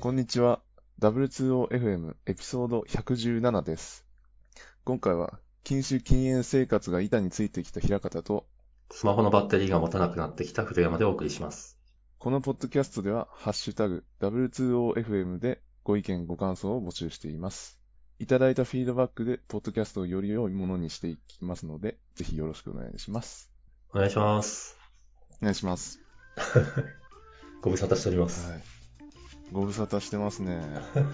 こんにちは。W2OFM エピソード117です。今回は、禁酒禁煙生活が板についてきた平方と、スマホのバッテリーが持たなくなってきた古山でお送りします。このポッドキャストでは、ハッシュタグ W2OFM でご意見ご感想を募集しています。いただいたフィードバックで、ポッドキャストをより良いものにしていきますので、ぜひよろしくお願いします。お願いします。お願いします。ご無沙汰しております。はい。ご無沙汰してますね。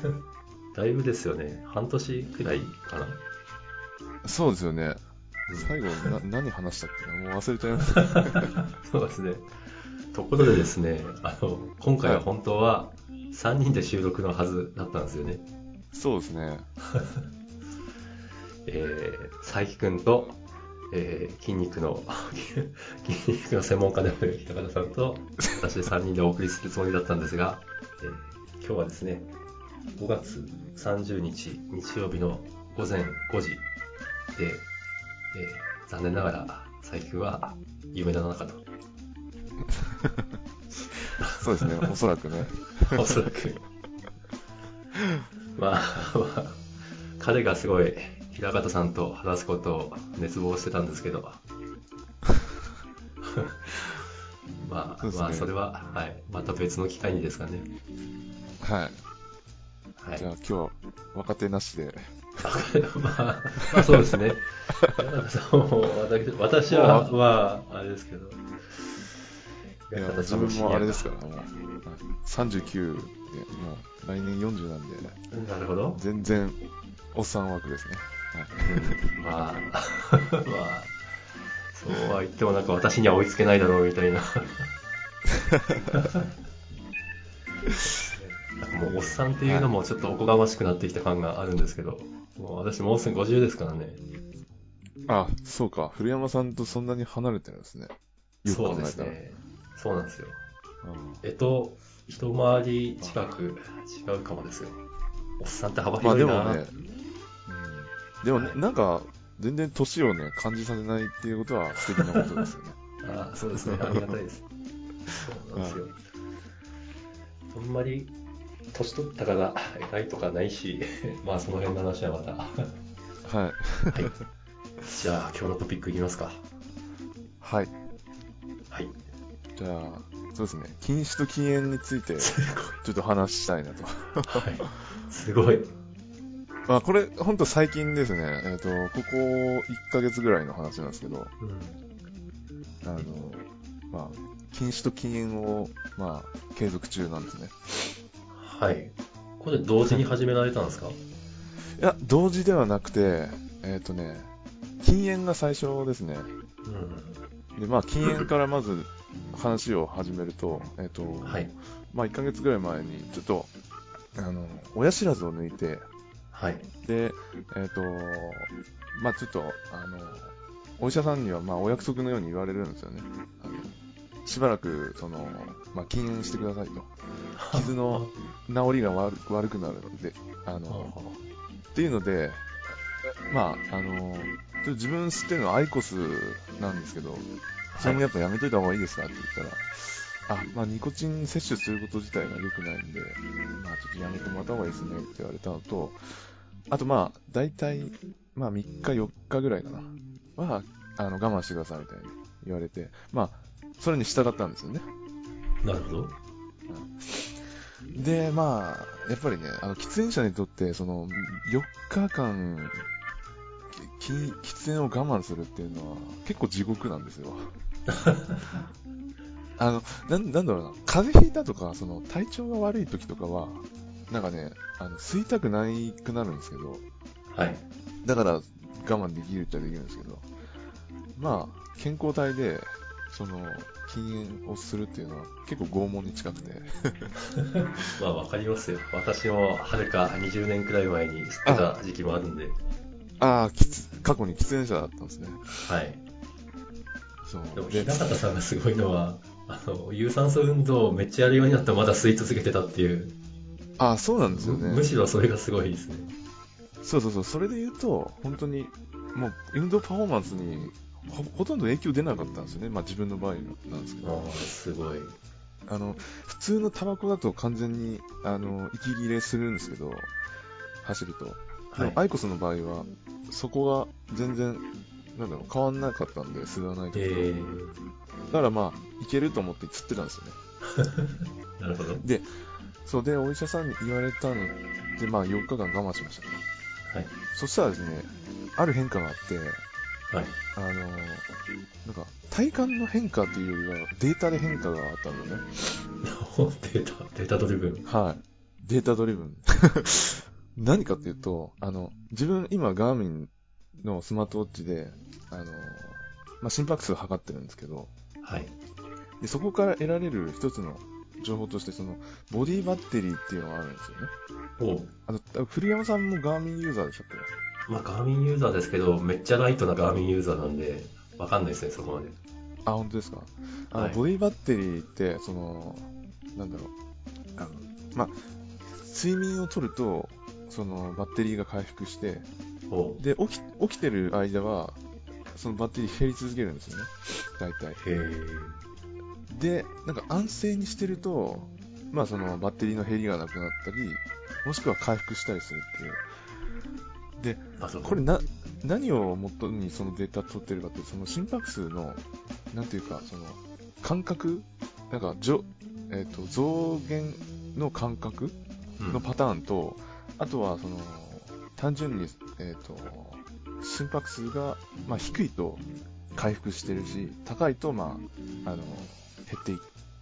だいぶですよね。半年くらいかな。そうですよね。うん最後、な、何話したっけな？もう忘れちゃいました。そうですね。ところでですね、あの、今回は本当は3人で収録のはずだったんですよね。そうですね。えー、佐伯くんと、えー、筋肉の、筋肉の専門家である平方さんと、私で3人でお送りするつもりだったんですが、えー今日はですね、5月30日日曜日の午前5時で、えー残念ながら佐伯くんは夢の中と、そうですね。おそらくね。おそらく。まあ、まあ、彼がすごい平方さんと話すことを熱望してたんですけど、まあ、ねまあ、それは、はい、また別の機会にですかね。はい。はいじゃあ。今日は若手なしで。まあ、まあ、そうですね。平方さんも私私は、まあ、あれですけど。いや、自分もあれですから、もう、はい39で、もう来年40なんで、なるほど。全然、おっさん枠ですね。う んまあ、まあ、そうは言ってもなんか私には追いつけないだろうみたいな。もうおっさんっていうのもちょっとおこがましくなってきた感があるんですけど、もう私もうすぐ50ですからね。あ、そうか。古山さんとそんなに離れてるんですね。よくそう。ですね。そうなんですよ。うんえっと、一回り近く違うかもですよ。おっさんって幅まあ広いな。でもね、うん、でもねはいなんか、全然年をね、感じさせないっていうことは素敵なことですよね。あそうですね。ありがたいです。そうなんですよ。あんまり、年取ったから偉いとかないし、まあその辺の話はまた。ははい。い。じゃあ今日のトピックいきますか。はい。はい。じゃあ、そうですね。禁酒と禁煙について、すちょっと話したいなと。はい。すごい。まあこれ、ほんと最近ですね。えっ、と、ここ1ヶ月ぐらいの話なんですけど、うん。あの、まあ、禁酒と禁煙を、まあ、継続中なんですね。はい。これ同時に始められたんですか？いや、同時ではなくて、えっ、とね、禁煙が最初ですね。うん。で、まあ、禁煙からまず話を始めると、えっ、と、はい。まあ、1ヶ月ぐらい前に、ちょっと、あの、親知らずを抜いて、はい。で、えっ、と、まあ、ちょっと、あの、お医者さんには、まあ、お約束のように言われるんですよね。しばらく、その、まあ、禁煙してくださいと。傷の治りが悪悪くなるので、あの、っていうので、まあ、あの、自分吸ってるのはアイコスなんですけど、それもやっぱやめといた方がいいですかって言ったら、あ、まあニコチン摂取すること自体が良くないんで、まあちょっとやめてもらった方がいいですねって言われたのと、あとまあ、大体、まあ3日4日ぐらいかな、は、あの、我慢してくださいみたいに言われて、まあ、それに従ったんですよね。なるほど。で、まあ、やっぱりね、あの、喫煙者にとって、その、4日間、き喫煙を我慢するっていうのは、結構地獄なんですよ。あの、なん、なんだろうな、風邪ひいたとか、その、体調が悪い時とかは、なんかね、あの、吸いたくないくなるんですけど、はい。だから、我慢できるっちゃできるんですけど、まあ、健康体で、その、禁煙をするっていうのは、結構拷問に近くて、まあわかりますよ。私もはるか20年くらい前に吸ってた時期もあるんで。ああ、きつ過去に喫煙者だったんですね。はい。そう。でも、で平方さんがすごいのは、あの、有酸素運動をめっちゃやるようになったらまだ吸い続けてたっていう。ああ、そうなんですよね。むしろそれがすごいですね。そうそうそう。それで言うと、本当に、もう、運動パフォーマンスにほ、ほとんど影響出なかったんですよね。まあ自分の場合なんですけど。すごい。あの、普通のタバコだと完全に、あの、息切れするんですけど、走ると。はい。アイコスの場合は、そこが全然、なんだろう、変わんなかったんで、吸わないと。えだからまあ、いけると思って吸ってたんですよね。ー、なるほど。そうで、お医者さんに言われたので、まあ4日間我慢しましたね。はい。そしたらですね、ある変化があって、はい。あのーなんか、体感の変化というよりは、データで変化があったんだよね。データ、データドリブン。はい。データドリブン。何かっていうと、あの、自分、今、ガーミンのスマートウォッチで、あのーまあ、心拍数を測ってるんですけど、はい。で、そこから得られる一つの情報として、その、ボディバッテリーっていうのがあるんですよね。おあの、古山さんもガーミンユーザーでしたっけ？まあ、ガーミンユーザーですけど、めっちゃライトなガーミンユーザーなんで、わかんないですね、そこまで。あ、本当ですか？あの、はいボディバッテリーって、その、なんだろう、あの、まあ、睡眠をとると、その、バッテリーが回復して、おで、起き、起きてる間は、そのバッテリー減り続けるんですよね。大体。へえ。で、なんか安静にしてると、まあそのバッテリーの減りがなくなったり、もしくは回復したりするっていう。あ、そう。これな、何を元にそのデータ取ってるかってその心拍数の、なんていうか、その、感覚？なんか、じょ、えっ、と、増減の感覚？うんのパターンと、あとは、その、単純に、えっ、と、心拍数が、まあ、低いと回復してるし、高いと、まあ、あの、減ってい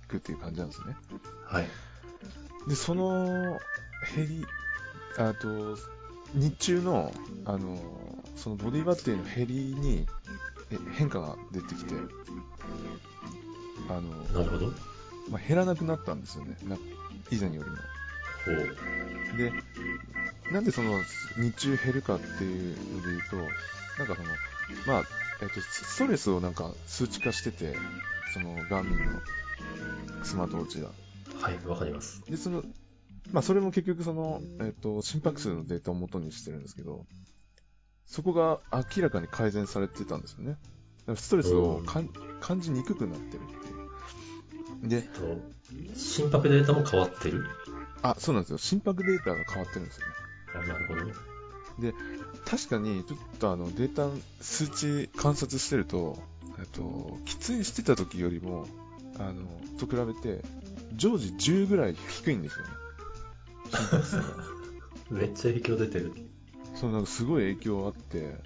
くっていう感じなんですね。はい。で、その、減り、あと、日中の、あの、そのボディバッテリーの減りにえ変化が出てきて、あの、なるほど。まあ、減らなくなったんですよね。な以前よりも。ほう。で、なんでその日中減るかっていうので言うと、なんかその、まあ、えっと、ストレスをなんか数値化してて、そのガーミンのスマートウォッチが。はい、わかります。で、その、まあ、それも結局その、えっ、と、心拍数のデータを元にしてるんですけど、そこが明らかに改善されてたんですよね。ストレスを感じにくくなってるっていう。で、えっと、心拍データも変わってるあ、そうなんですよ。心拍データが変わってるんですよね。あ、なるほど。確かに、ちょっとあの、データ、数値観察してると、えっと、喫煙してた時よりも、あの、と比べて、常時10ぐらい低いんですよね。めっちゃ影響出てる。そう、なんかすごい影響あって、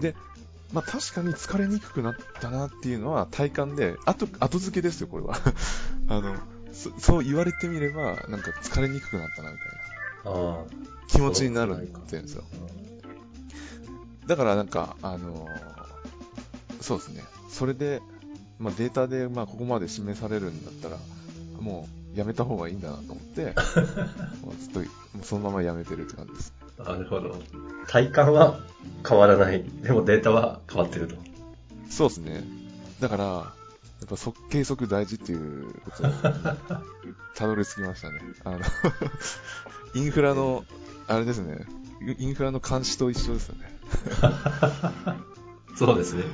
で、まあ確かに疲れにくくなったなっていうのは体感で、後、後付けですよ、これは。あの、そそう言われてみれば、なんか疲れにくくなったな、みたいなああ。気持ちになるってんですよ。だからなんか、あのそうですね。それで、まあデータで、まあここまで示されるんだったら、もうやめた方がいいんだなと思って、ずっと、そのままやめてるって感じです。なるほど。体感は変わらない。でもデータは変わってると。そうですね。だから、やっぱ測計測大事っていうことに たどり着きましたね。あの、インフラの、あれですね、インフラの監視と一緒ですよね。そうですね。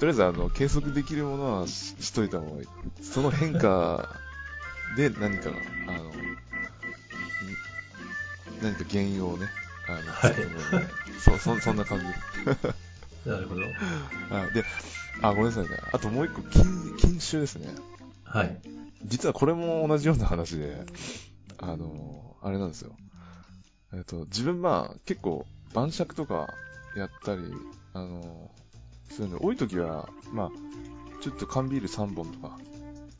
とりあえず、あの、計測できるものはししといた方がいい。その変化で何かが、あの、ん何か原因をね、あの、はい そ、そ、そんな感じ。なるほど。はい。で、あ、ごめんなさいね。あともう一個、禁、禁酒ですね。はい。実はこれも同じような話で、あの、あれなんですよ。えっと、自分まあ結構晩酌とかやったり、あの、そういうの多い時は、まあ、ちょっと缶ビール3本とか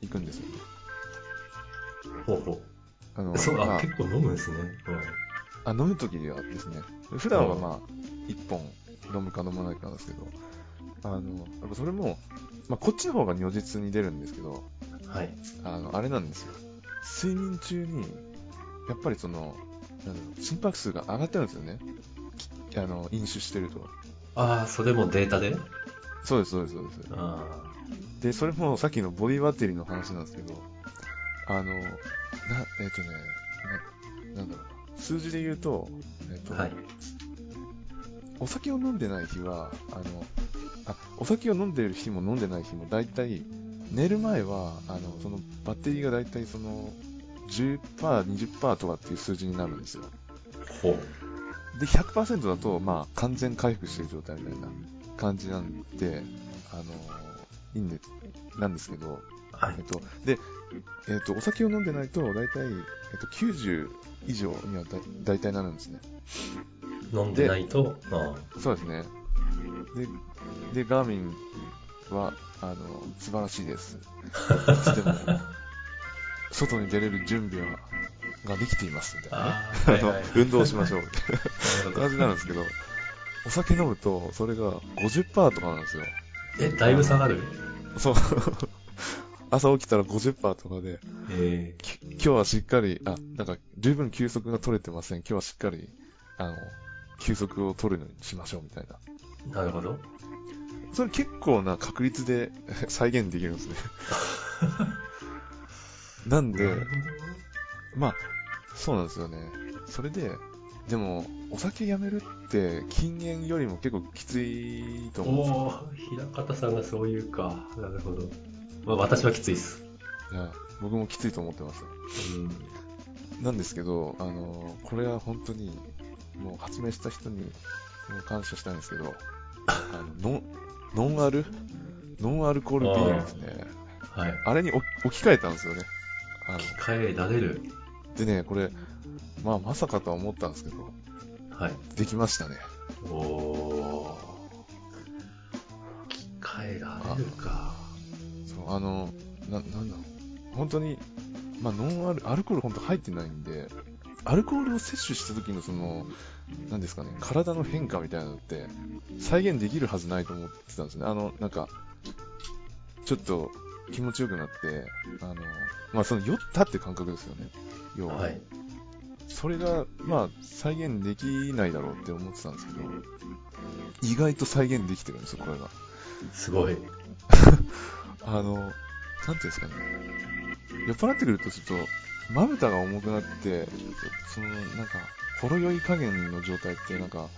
行くんですよね。ほうほあの、う。そう、あ、まあ、結構飲むんですね。あ飲む時はですね、普段はまあ、1本飲むか飲まないかなんですけど、あの、やっぱそれも、まあこっちの方が如実に出るんですけど、うん。はい。あの、あれなんですよ。睡眠中に、やっぱりその、なんだろう、心拍数が上がってるんですよね。きあの、飲酒してると。ああ、それもデータで？そうです、そうです、そうです。あで、それもさっきのボディバッテリーの話なんですけど、あの、な、えっ、とね、な、なんだろうな。数字で言うと、えっ、と、あ。はい。お酒を飲んでない日は、あの、あ、お酒を飲んでる日も飲んでない日も大体、寝る前は、あの、そのバッテリーがだいたいその、10%、20%とかっていう数字になるんですよ。ほう。で、100%だと、まあ、完全回復してる状態みたいな感じなんで、あの、いいんで、なんですけど、はいえっ。と、で、えっと、お酒を飲んでないと、だいたい、えっと、90以上にはだだいたいなるんですね。飲んでないと、あそうですね。で、で、ガーミンは、あの、素晴らしいです。いつでも、外に出れる準備は、ができています、みたいなね。あー、はいはい。運動しましょう、みたいな感じになるんですけど、お酒飲むと、それが50%とかなんですよ。え、だいぶ下がる？そう。朝起きたら50%とかで、えき今日はしっかり、あ、なんか、十分休息が取れてません。今日はしっかり、あの、休息を取るようにしましょう、みたいな。ー、なるほど。それ結構な確率で 再現できるんですね。なんで、まあ、そうなんですよね。それで、でも、お酒やめるって禁煙よりも結構きついと。思うんですよ。おー、平方さんがそういうか。なるほど。まあ、私はきついっす。いや、僕もきついと思ってます。うん。なんですけど、あの、これは本当に、もう発明した人に感謝したいんですけど、あの、ノン、ノンアル？ノンアルコールビールですね。はい。あれに置置き換えたんですよね。あの機械られる。でね、これ、まあまさかとは思ったんですけど、はい。できましたね。おー。機械られるか。あの、な、なんだろう。本当に、まあノンアル、アルコール本当入ってないんで、アルコールを摂取した時のその、なんですかね、体の変化みたいなのって、再現できるはずないと思ってたんですね。あの、なんか、ちょっと気持ちよくなって、あの、まあその酔ったって感覚ですよね。要は。はい。それが、まあ、再現できないだろうって思ってたんですけど、意外と再現できてるんですよ、これが。すごい。あの、なんていうんですかね。酔っ払ってくるとちょっと、まぶたが重くなって、その、なんか、ほろ酔い加減の状態って、なんか、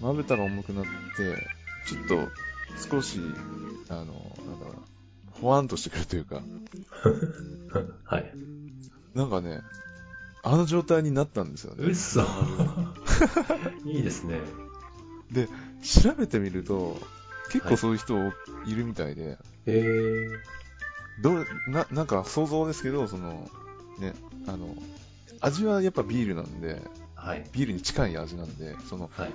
まぶたが重くなって、ちょっと、少し、あの、なんだろうな、ほわんとしてくるというか、はい。なんかね、あの状態になったんですよね。うっそ。いいですね。調べてみると、結構そういう人いるみたいで、えー。どう、な、なんか想像ですけど、その、ね、あの、味はやっぱビールなんで、はい。ビールに近い味なんで、その、はい。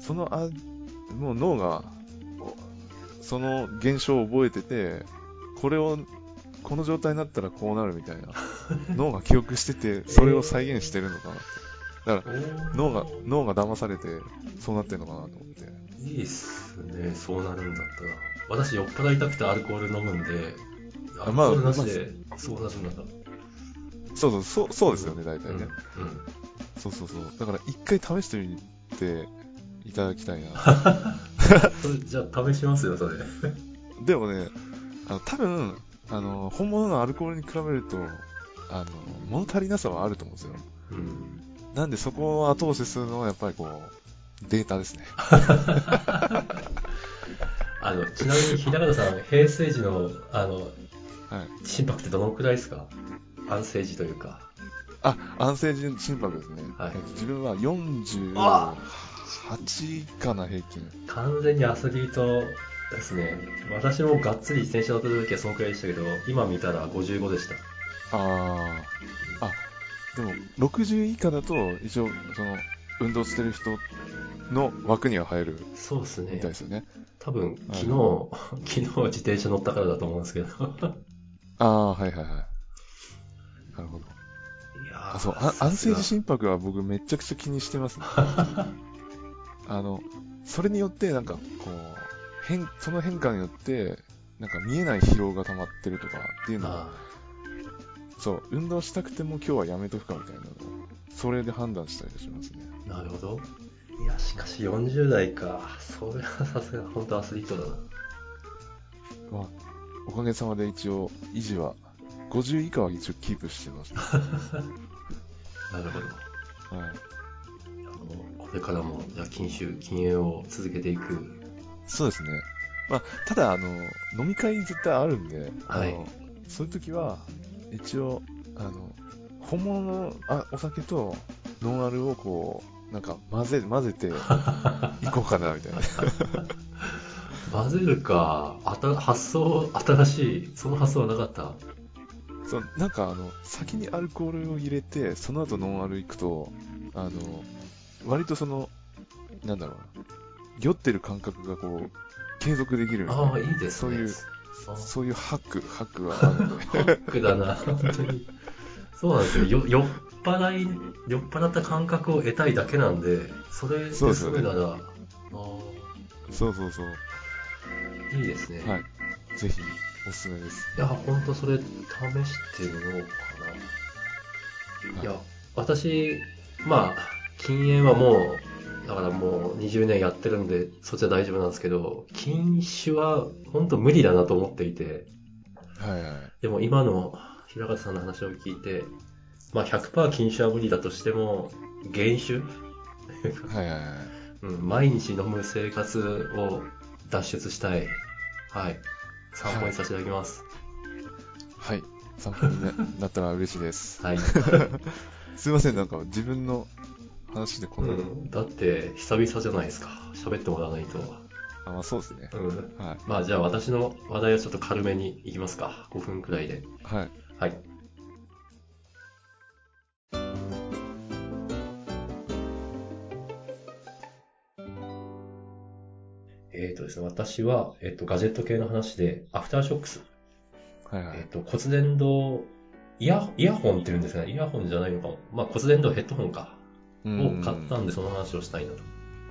そのあ、もう脳が、おその現象を覚えてて、これを、この状態になったらこうなるみたいな、脳が記憶してて、それを再現してるのかなって。だから、脳が、脳が騙されて、そうなってるのかなと思って。いいっすね。そうなるんだったら。私、酔っ払いたくてアルコール飲むんで、アルコールなしで、そうなるんだ。そうそう、そう、そうですよね、大体ね。うん。うん。そうそうそう。だから一回試してみていただきたいな。じゃあ試しますよ、それ。でもね、あの多分、あの、本物のアルコールに比べると、あの、物足りなさはあると思うんですよ。うん。なんでそこを後押しするのはやっぱりこう、データですね。あの、ちなみに、平方さん、平成時の、あの、はい。心拍ってどのくらいですか？安静時というか。あ、安静時心拍ですね。はいえっと自分は48あかな、平均。完全にアスリートですね。私もがっつり自転車乗ってた時はそのくらいでしたけど、今見たら55でした。ああ。あ、でも、60以下だと、一応、その、運動してる人の枠には入るそうですねみたい。ですよね。多分、はい昨日、昨日自転車乗ったからだと思うんですけど。ああ、はいはいはい。なるほど。いやーあ、そう、あ安静時心拍は僕めちゃくちゃ気にしてますね。あの、それによってなんかこう、変、その変化によって、なんか見えない疲労が溜まってるとかっていうのは、あそう、運動したくても今日はやめとくかみたいなのを、それで判断したりしますね。ーなるほど。いや、しかし40代か。それはさすが本当アスリートだな。まあ、おかげさまで一応、維持は、50以下は一応キープしてます、ね。なるほど。はい。これからも、じゃあ禁酒、禁煙を続けていく。そうですね。まあ、ただ、あの、飲み会絶対あるんで、はいあの、そういう時は、一応、あの、本物のあお酒とノンアルをこう、なんか混ぜ、混ぜて いこうかな、みたいな。混ぜるか。あた、発想、新しい。その発想はなかった？そうなんかあの、先にアルコールを入れて、その後ノンアル行くと、あの、割とその、なんだろうな、酔ってる感覚がこう、継続できるああ、いいですね。そういう、あそういうハック、ハックがある。ハックだな、本当に。そうなんですよ。よ酔っ払い、酔っ払った感覚を得たいだけなんで、それですごいなら、あそうそうそう。ーいいですね。はい。ぜひ、おすすめです。いや、ほんとそれ試してみようかな。いや、私、まあ、禁煙はもう、だからもう20年やってるんで、そっちは大丈夫なんですけど、禁酒は本当無理だなと思っていて、はいはい。でも今の平方さんの話を聞いて、まあ100%禁酒は無理だとしても、減酒？はいはいはい。うん、毎日飲む生活を脱出したい。はい。参考にさせていただきます。はい。参考にな なったら嬉しいです。はい。すいません、なんか自分の話でこな、うんん、だって、久々じゃないですか。喋ってもらわないと。あ、まあそうですね。うん。はい。まあじゃあ私の話題はちょっと軽めにいきますか。5分くらいで。はい。はい。えっ、とですね、私は、えっ、と、ガジェット系の話で、アフターショックス。はいはいえっ、。と、骨伝導、イヤ、イヤホンって言うんですかね。イヤホンじゃないのかも。まあ、骨伝導ヘッドホンか。うんを買ったんで、その話をしたいなと。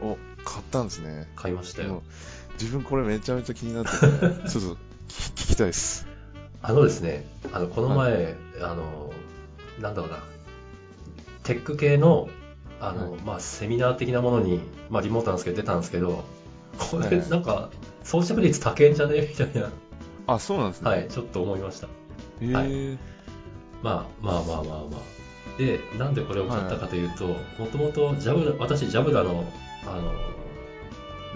お、買ったんですね。買いましたよ。自分これめちゃめちゃ気になってて、ちょっと聞聞きたいです。あのですね、あの、この前、あの、なんだろうな、テック系の、あの、はまあ、セミナー的なものに、まあ、リモートなんですけど、出たんですけど、これ、はいはいなんか、装着率高えんじゃね？みたいな、あ、そうなんですね。はい、ちょっと思いました。へえ、はいまあ、まあまあまあまあ。で、なんでこれを買ったかというと、もともと、ジャブラ、私、ジャブラの、あの、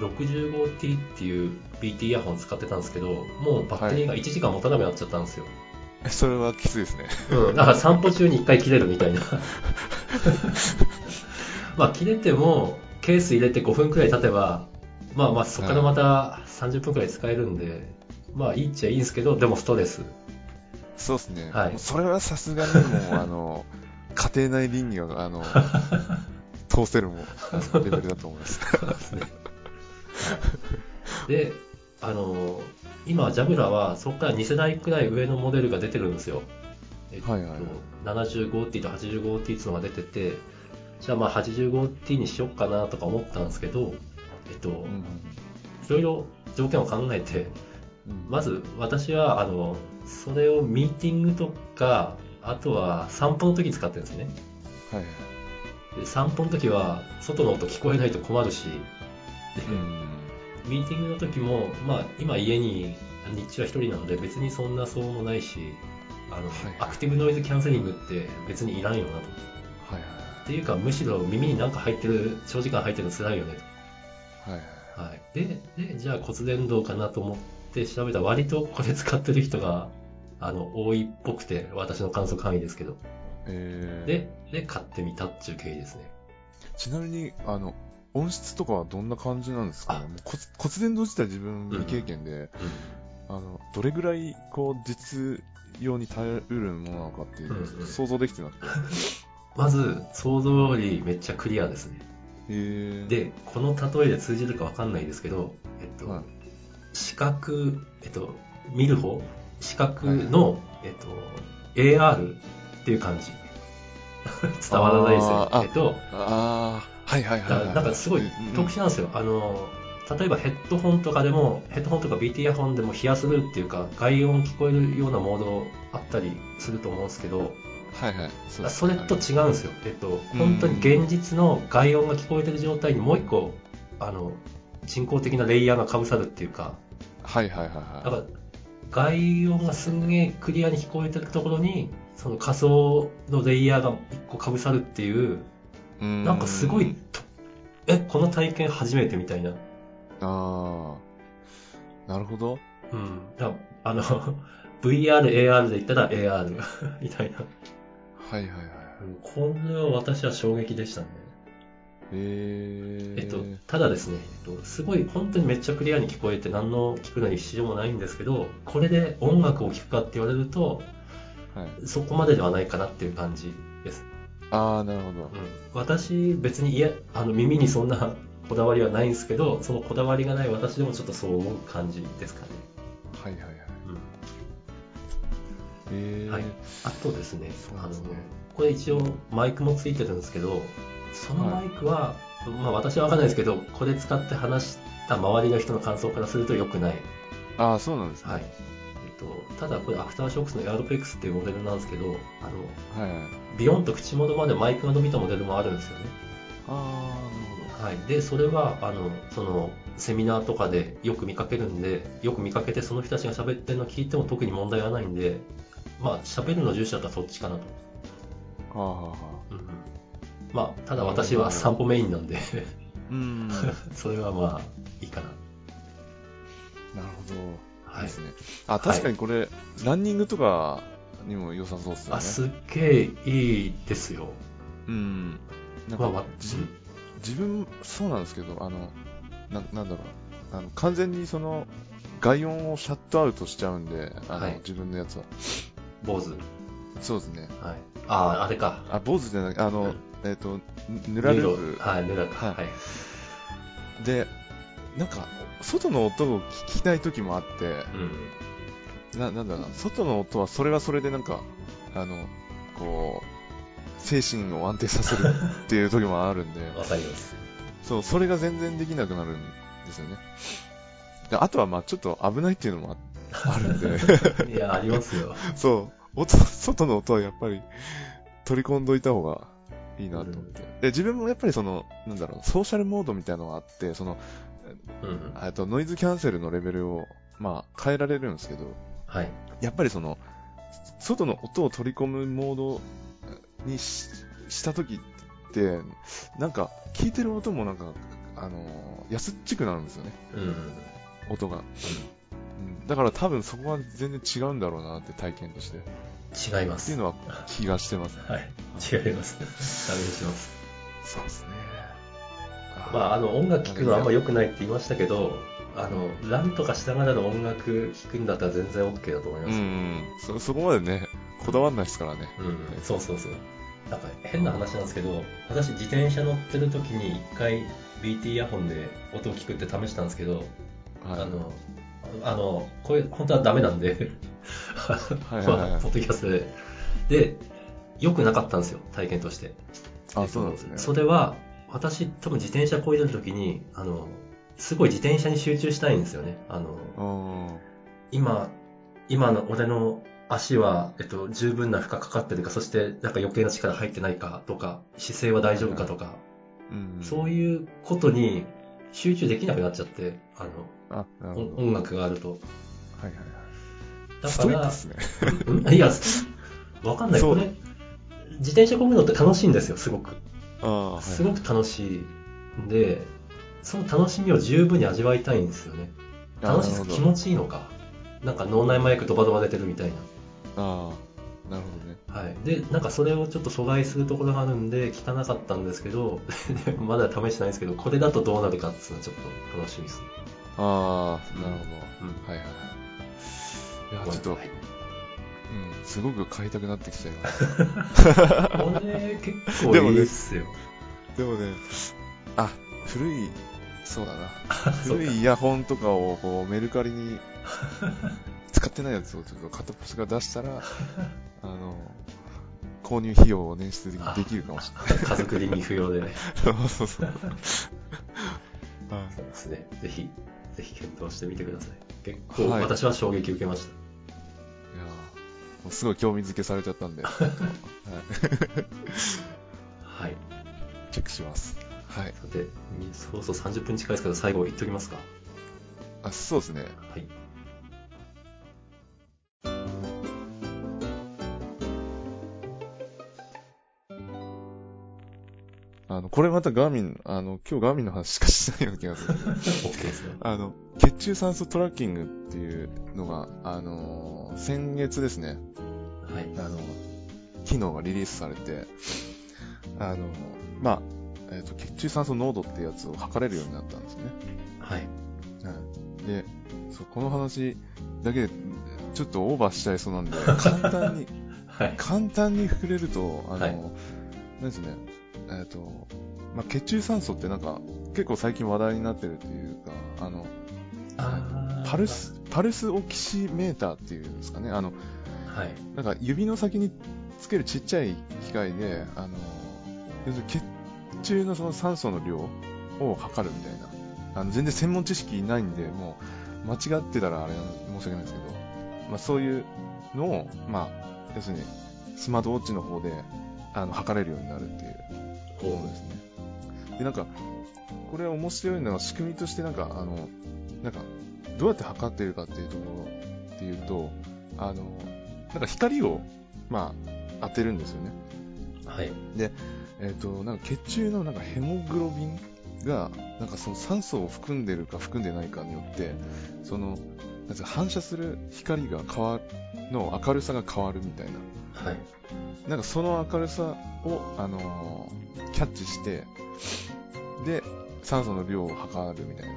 65T っていう BT イヤホン使ってたんですけど、もうバッテリーが1時間持たなくなっちゃったんですよ。えそれはきついですね。うん、だから散歩中に1回切れるみたいな。まあ切れても、ケース入れて5分くらい経てば、まあまあそこからまた30分くらい使えるんで、まあいいっちゃいいんですけど、でもストレス。そうですね。はいそれはさすがにもう、あの、家庭内倫理が、あの、通せるもレベルだと思います。であの、今、ジャブラはそこから2世代くらい上のモデルが出てるんですよ。えっと、はいはいはい。75T と 85T っていうのが出てて、じゃあまあ 85T にしよっかなとか思ったんですけど、えっと、うん。いろいろ条件を考えて、うん。まず私は、あの、それをミーティングとか、あとは散歩の時に使ってるんですね。はいはい。で散歩の時は外の音聞こえないと困るし、でうんミーティングの時も、まあ今家に日中は一人なので別にそんなそうもないし、あの、はいアクティブノイズキャンセリングって別にいらんよなと。はいはいっていうかむしろ耳になんか入ってる、長時間入ってるの辛いよねはいはい。と。はい。で、で、じゃあ骨伝導かなと思って調べたら割とこれ使ってる人が、あの、多いっぽくて、私の観測範囲ですけど。えー、で、で、買ってみたっていう経緯ですね。ちなみに、あの、音質とかはどんな感じなんですか？骨骨伝導自体自分未経験で、あの、どれぐらい、こう、実用に耐えうるものなのかっていう想像できてなくて。まず、想像よりめっちゃクリアですね。で、この例えで通じるかわかんないですけど、えっと、はい視覚、えっと、見る方視覚の、えっと、AR っていう感じ。伝わらないですよあ。ーえっと、ああ、はいはいはい、だはい。なんかすごいうんうん特殊なんですよ。あの、例えばヘッドホンとかでも、ヘッドホンとか BT イヤホンでもヒアスルーっていうか、外音聞こえるようなモードあったりすると思うんですけど、はいはい。そそれと違うんですよ。えっと、本当に現実の外音が聞こえてる状態にもう一個、あの、人工的なレイヤーが被さるっていうか、はいはいはいだはから、外音がすんげえクリアに聞こえてるところに、その仮想のレイヤーが一個被さるっていう、い。うなんかすごい、とえ、この体験初めてみたいな。あなるほど。うん。だあの、VR、AR で言ったら AR みたいな。はいはいはい。これは私は衝撃でしたね。えっと、ただですね、えっと、すごい本当にめっちゃクリアに聞こえて何の聞くのに必要もないんですけど、これで音楽を聴くかって言われると、はい。そこまでではないかなっていう感じです。あー、なるほどう。ん、私、別にいや、あの耳にそんなこだわりはないんですけど、そのこだわりがない私でもちょっとそう思う感じですかね。はいはいはい。うんえー。はいあとですね、あのこれ一応マイクもついてるんですけど、そのマイクは、まあ私はわかんないですけど、これ使って話した周りの人の感想からすると良くない。あー、そうなんですね。はい。えっと、ただこれアフターショックスのエアロペックスっていうモデルなんですけど、あの、はいはい。ビヨンと口元までマイクが伸びたモデルもあるんですよね。あー、なるほど。はい。で、それは、あの、その、セミナーとかでよく見かけるんで、よく見かけてその人たちが喋ってるのを聞いても特に問題はないんで、まあ、喋るの重視だったらそっちかなと。はあはあうんまあ、ただ私は散歩メインなんで、うん。な るそれはまあ、いいかな。ほど。はいですね。あ、確かにこれ、ランニングとかにも良さそうですよね。あ、すっげえいいですよ。うん。なんか、まあ自分、そうなんですけど、あの、ななんだろう。あの、完全にその、外音をシャットアウトしちゃうんで、あの、はい自分のやつは。坊主。そうですね。はい。ああ、あれか。あ、坊主じゃない、あの、うんえっ、と、ヌラルはい、ヌラルはいはい。で、なんか、外の音を聞きたい時もあって、うん。な、なんだろうな、外の音はそれはそれでなんか、あの、こう、精神を安定させるっていう時もあるんで、わかります。そう、それが全然できなくなるんですよね。であとはまあちょっと危ないっていうのもああるんで、いや、ありますよ。そう、音、外の音はやっぱり取り込んどいた方がいいなと思って。で、自分もやっぱりその、なんだろう、ソーシャルモードみたいなのがあって、その、うん。あとノイズキャンセルのレベルを、まあ変えられるんですけど、はい。やっぱりその、外の音を取り込むモードにししたときって、なんか、聞いてる音もなんか、あの、安っちくなるんですよね、うん。音が。うん、だから多分そこは全然違うんだろうなって体験として。っ違います。ていうのは気がしてます。はい。違います。ダメにします。そうですね。まあ、あの、音楽聴くのはあんま良くないって言いましたけど、あの、ランとかしながらの音楽聴くんだったら全然 OK だと思います。うんうん。そ、そこまでね、こだわんないですからね。うん、そうそうそう。なんか変な話なんですけど、私自転車乗ってる時に一回 BT イヤホンで音を聞くって試したんですけど、はい。あの、あの、これ本当はダメなんで、はいはいはいまあポッドキャストで。で、良くなかったんですよ、体験として。あ、そうなんですね。それは、私多分自転車こいでる時に、あの、すごい自転車に集中したいんですよね。あの、うん。今、今の俺の足は、えっと、十分な負荷かかってるか、そしてなんか余計な力入ってないかとか、姿勢は大丈夫かとか、うん。そういうことに集中できなくなっちゃって、ああ、なの、るほど。お音楽があると。はいはいはい。だからストイックで、すね。うん？いや、わかんない。そうこれ、自転車こぐのって楽しいんですよ、すごく。ああ、はい。すごく楽しいんで、その楽しみを十分に味わいたいんですよね。あ楽しいなるほど気持ちいいのか。なんか脳内麻薬ドバドバ出てるみたいな。ああ、なるほどね。はい。で、なんかそれをちょっと阻害するところがあるんで、聞かったんですけど、で まだ試してないんですけど、これだとどうなるかっていうのはちょっと楽しみですね。ああ、なるほど。うん。はいはいはい。いや、ちょっと、うんはい、すごく買いたくなってきちゃいました。これ結構いいっすよ。でもね、あ、古い、そうだな。古いイヤホンとかをこうメルカリに使ってないやつをちょっと片っ端から出したら、あの、購入費用を捻出できるかもしれない。家族でに不要でね。そうそうそう。はいそうですね。ぜひ、ぜひ検討してみてください。結構はい私は衝撃受けました。いやーもうすごい興味づけされちゃったんで、はい、はい。チェックします。はい。さて、みそうそう30分近いですけど、最後言っときますか。あ、そうですね。はい。これまたガーミン、あの、今日ガーミンの話しかしないような気がする。あの、血中酸素トラッキングっていうのが、あのー先月ですね、はい。あの、機能がリリースされて、あの、まあ、えっ、と、血中酸素濃度ってやつを測れるようになったんですね。はい。はい。で、そう、この話だけで、ちょっとオーバーしちゃいそうなんで、簡単に、はい。簡単に触れると、あの、はいなんですね、えっ、と、まあ、血中酸素ってなんか、結構最近話題になってるっていうか、あの、あーパルス、パルスオキシメーターっていうんですかね、あの、はい。なんか指の先につけるちっちゃい機械で、あの、要するに血中のその酸素の量を測るみたいな。あの、全然専門知識ないんで、もう、間違ってたらあれ申し訳ないですけど、まあそういうのを、まあ、要するに、スマートウォッチの方で、あの、測れるようになるっていうものですね。で、なんか、これ面白いのは仕組みとしてなんか、あの、なんか、どうやって測ってるかっていうところっていうと、あの、なんか光を、まあ、当てるんですよね。はい。えっ、と、なんか血中のなんかヘモグロビンが、なんかその酸素を含んでるか含んでないかによって、その、なんか反射する光が変わる、の明るさが変わるみたいな。はい。なんかその明るさを、あのーキャッチして、で、酸素の量を測るみたいな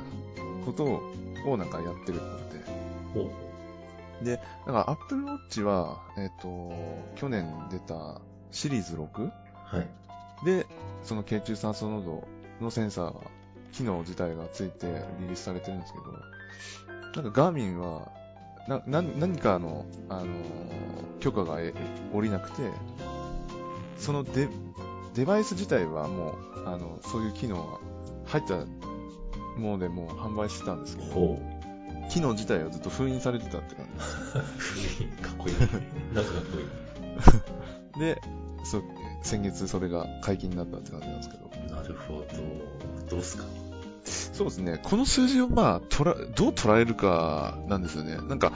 ことを、をなんかやってるっぽくて。おだから、Apple Watch は、えっ、と、去年出たシリーズ 6? はい。で、その血中酸素濃度のセンサーが、機能自体がついてリリースされてるんですけど、なんかガーミンは、な、な、何かの、あのー許可がえ下りなくて、そのデ、デバイス自体はもう、あの、そういう機能が入ったものでもう販売してたんですけど、ほ機能自体はずっと封印されてたって感じです。う。かっこいい。なんかかっこいで、そう、先月それが解禁になったって感じなんですけど。い。なるほど。どうすか？そうですね。この数字をまあ、とら、どう捉えるかなんですよね。なんか、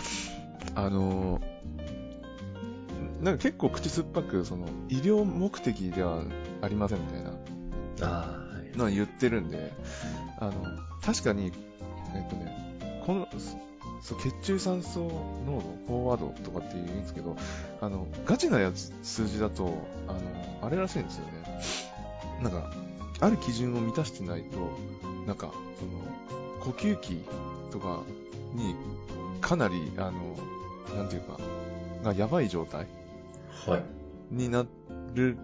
あのーなんか結構口酸っぱく、その、医療目的ではありませんみたいな。のは言ってるんで、あの、確かに、えっとね、この、そそう血中酸素濃度、フォワードとかって言うんですけど、あの、ガチなやつ、数字だと、あの、あれらしいんですよね。なんか、ある基準を満たしてないと、なんか、その、呼吸器とかに、かなり、あの、なんていうか、がやばい状態はい。になる、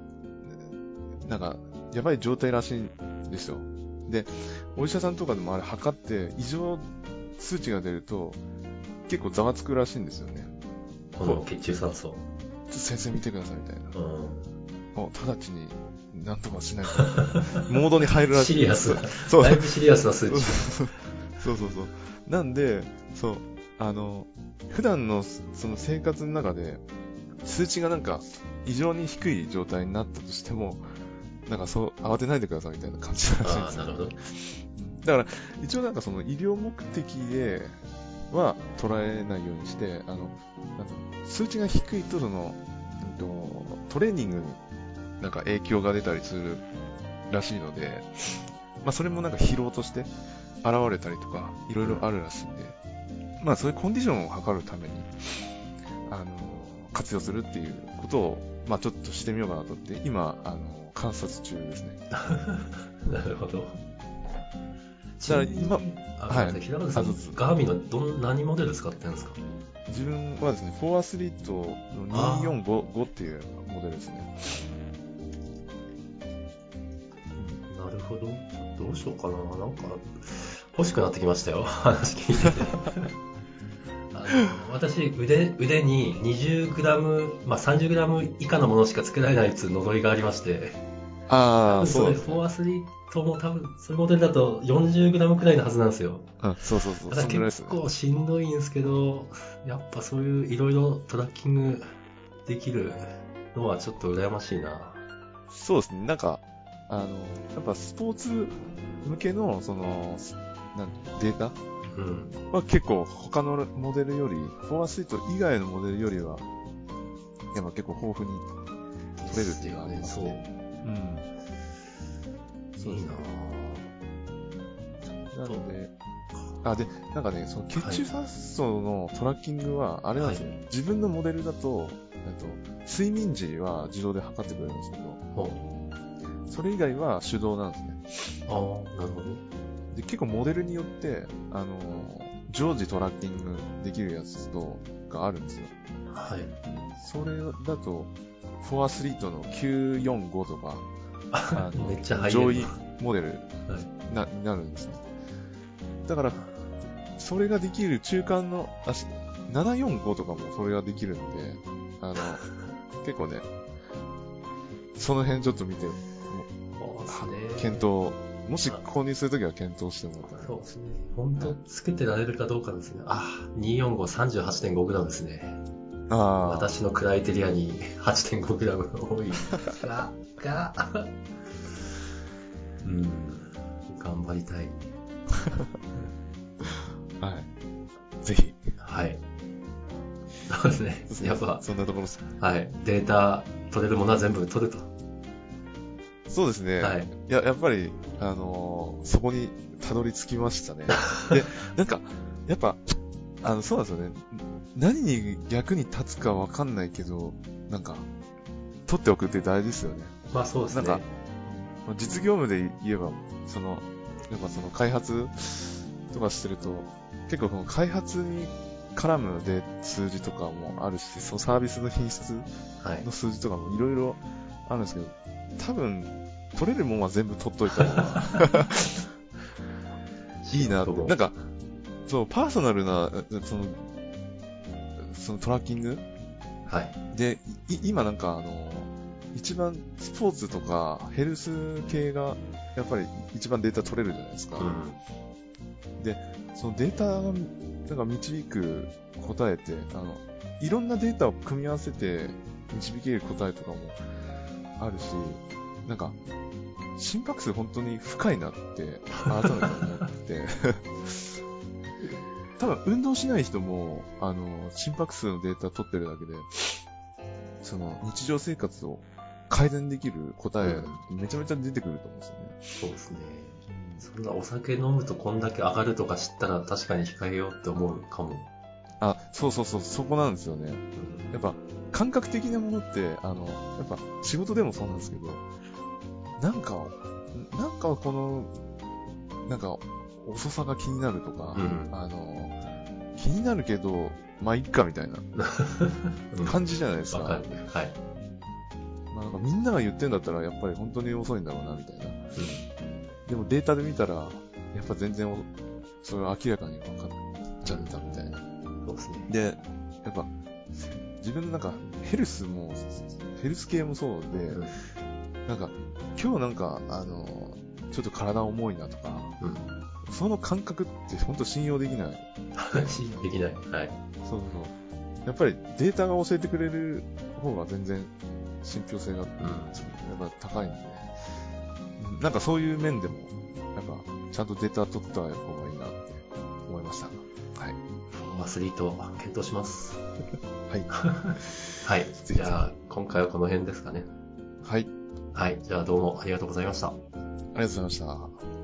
なんか、やばい状態らしいんですよ。で、お医者さんとかでもあれ測って、異常数値が出ると、結構ざわつくらしいんですよね。この血中酸素。ちょっと先生見てくださいみたいな。うん。もう直ちに、なんとかしないと。モードに入るらしい。シリアスな、そう。だいぶシリアスな数値。そうそうそう。なんで、そう、あの、普段のその生活の中で、数値がなんか異常に低い状態になったとしても、なんかそう、慌てないでくださいみたいな感じらしいんですよ。なるほど。だから、一応なんかその医療目的では捉えないようにして、あの、なんだろう数値が低いとその、トレーニングになんか影響が出たりするらしいので、まあそれもなんか疲労として現れたりとか、いろいろあるらしいんで、まあそういうコンディションを測るために、あの、活用するっていうことを、まあちょっとしてみようかなと思って、今、あの、観察中ですね。なるほど。だから今あ、はい平方さんガーミンはどん、何モデル使ってるんですか？自分はですね、フォーアスリートの2455っていうモデルですね。なるほど。どうしようかな。なんか、欲しくなってきましたよ。話聞いてて。あの私、腕、腕に 20g、まあ 30g 以下のものしかつけられないっていう呪いがありまして、ああ、そうですね。 ForeAthlete も多分、そういうモデルだと 40g くらいのはずなんですよ。うん、そうそうそう。ただ。結構しんどいんですけど、やっぱそういういろいろトラッキングできるのはちょっと羨ましいな。そうですね。なんか、あの、やっぱスポーツ向けの、その、なんデータ？うん。は結構他のモデルより、 ForeAthlete 以外のモデルよりは、やっぱ結構豊富に取れるっていうのがありますそう。ね。そうですいいななので、あ、で、なんかね、その血中酸素のトラッキングは、あれなんですよ、自分のモデルだと、えっと、睡眠時は自動で測ってくれるんですけど、ほそれ以外は手動なんですね。う。ああ、なるほど。で、結構モデルによって、あの、常時トラッキングできるやつと、があるんですよ。はい。それだと、フォアスリートの945とか、あのめっちゃ上位ンモデルド。はい。な、になるんですね。だから、それができる中間の、あ、し745とかもそれができるんで、あの、結構ね、その辺ちょっと見て。検討、もし購入するときは検討してもらったら。そうですね。本当つけてられるかどうかですね。あ、24538.5g ですね。ああ、私のクライテリアに 8.5g が多い。が、が、うん。頑張りたい。はい。ぜひ。はい。そうですね。やっぱ、そんなところです。はい。データ取れるものは全部取ると。そうですね。はい。いや、やっぱり、あのーそこにたどり着きましたね。で、なんか、やっぱ、あの、そうなんですよね。何に役に立つかわかんないけど、なんか、取っておくって大事ですよね。まあそうですね。なんか実業務で言えば、その、やっぱその開発とかしてると、結構この開発に絡むで数字とかもあるし、そのサービスの品質はいの。数字とかもいろいろあるんですけど、多分、取れるもんは全部取っといた方が いいなって。なんか、そう、パーソナルな、その、そのトラッキングはい。で、い今なんかあの、一番スポーツとかヘルス系がやっぱり一番データ取れるじゃないですか。うん。そのデータがなんか導く答えって、あの、いろんなデータを組み合わせて導ける答えとかもあるし、なんか、心拍数本当に深いなって改めて思って、多分運動しない人も、あの、心拍数のデータ取ってるだけで、その日常生活を改善できる答え、めちゃめちゃ出てくると思うんですよね。そうですね。そんなお酒飲むとこんだけ上がるとか知ったら確かに控えようって思うかも。あ、そうそうそう、そこなんですよね。うんやっぱ、感覚的なものって、あの、やっぱ、仕事でもそうなんですけど、なんか、なんかこの、なんか、遅さが気になるとか、うんあの、気になるけど、まあ、いっかみたいな うん感じじゃないですか。わかる。はい。まあ、なんかみんなが言ってんだったら、やっぱり本当に遅いんだろうな、みたいな。でもデータで見たら、やっぱ全然お、それは明らかに分かっちゃったみたいな。うん。そうですね。で、自分のなんか、ヘルスも、ヘルス系もそうで、うん。なんか、今日なんか、あの、ちょっと体重いなとか、うん。その感覚って本当信用できない。話できない。はい。そうそうそう。やっぱりデータが教えてくれる方が全然信憑性が、やっぱ高いんで、うんなんかそういう面でも、やっぱちゃんとデータ取った方がいいなって思いました。はい。アスリート、検討します。はい。はい。じゃあ、今回はこの辺ですかね。はい。はい。じゃあ、どうもありがとうございました。ありがとうございました。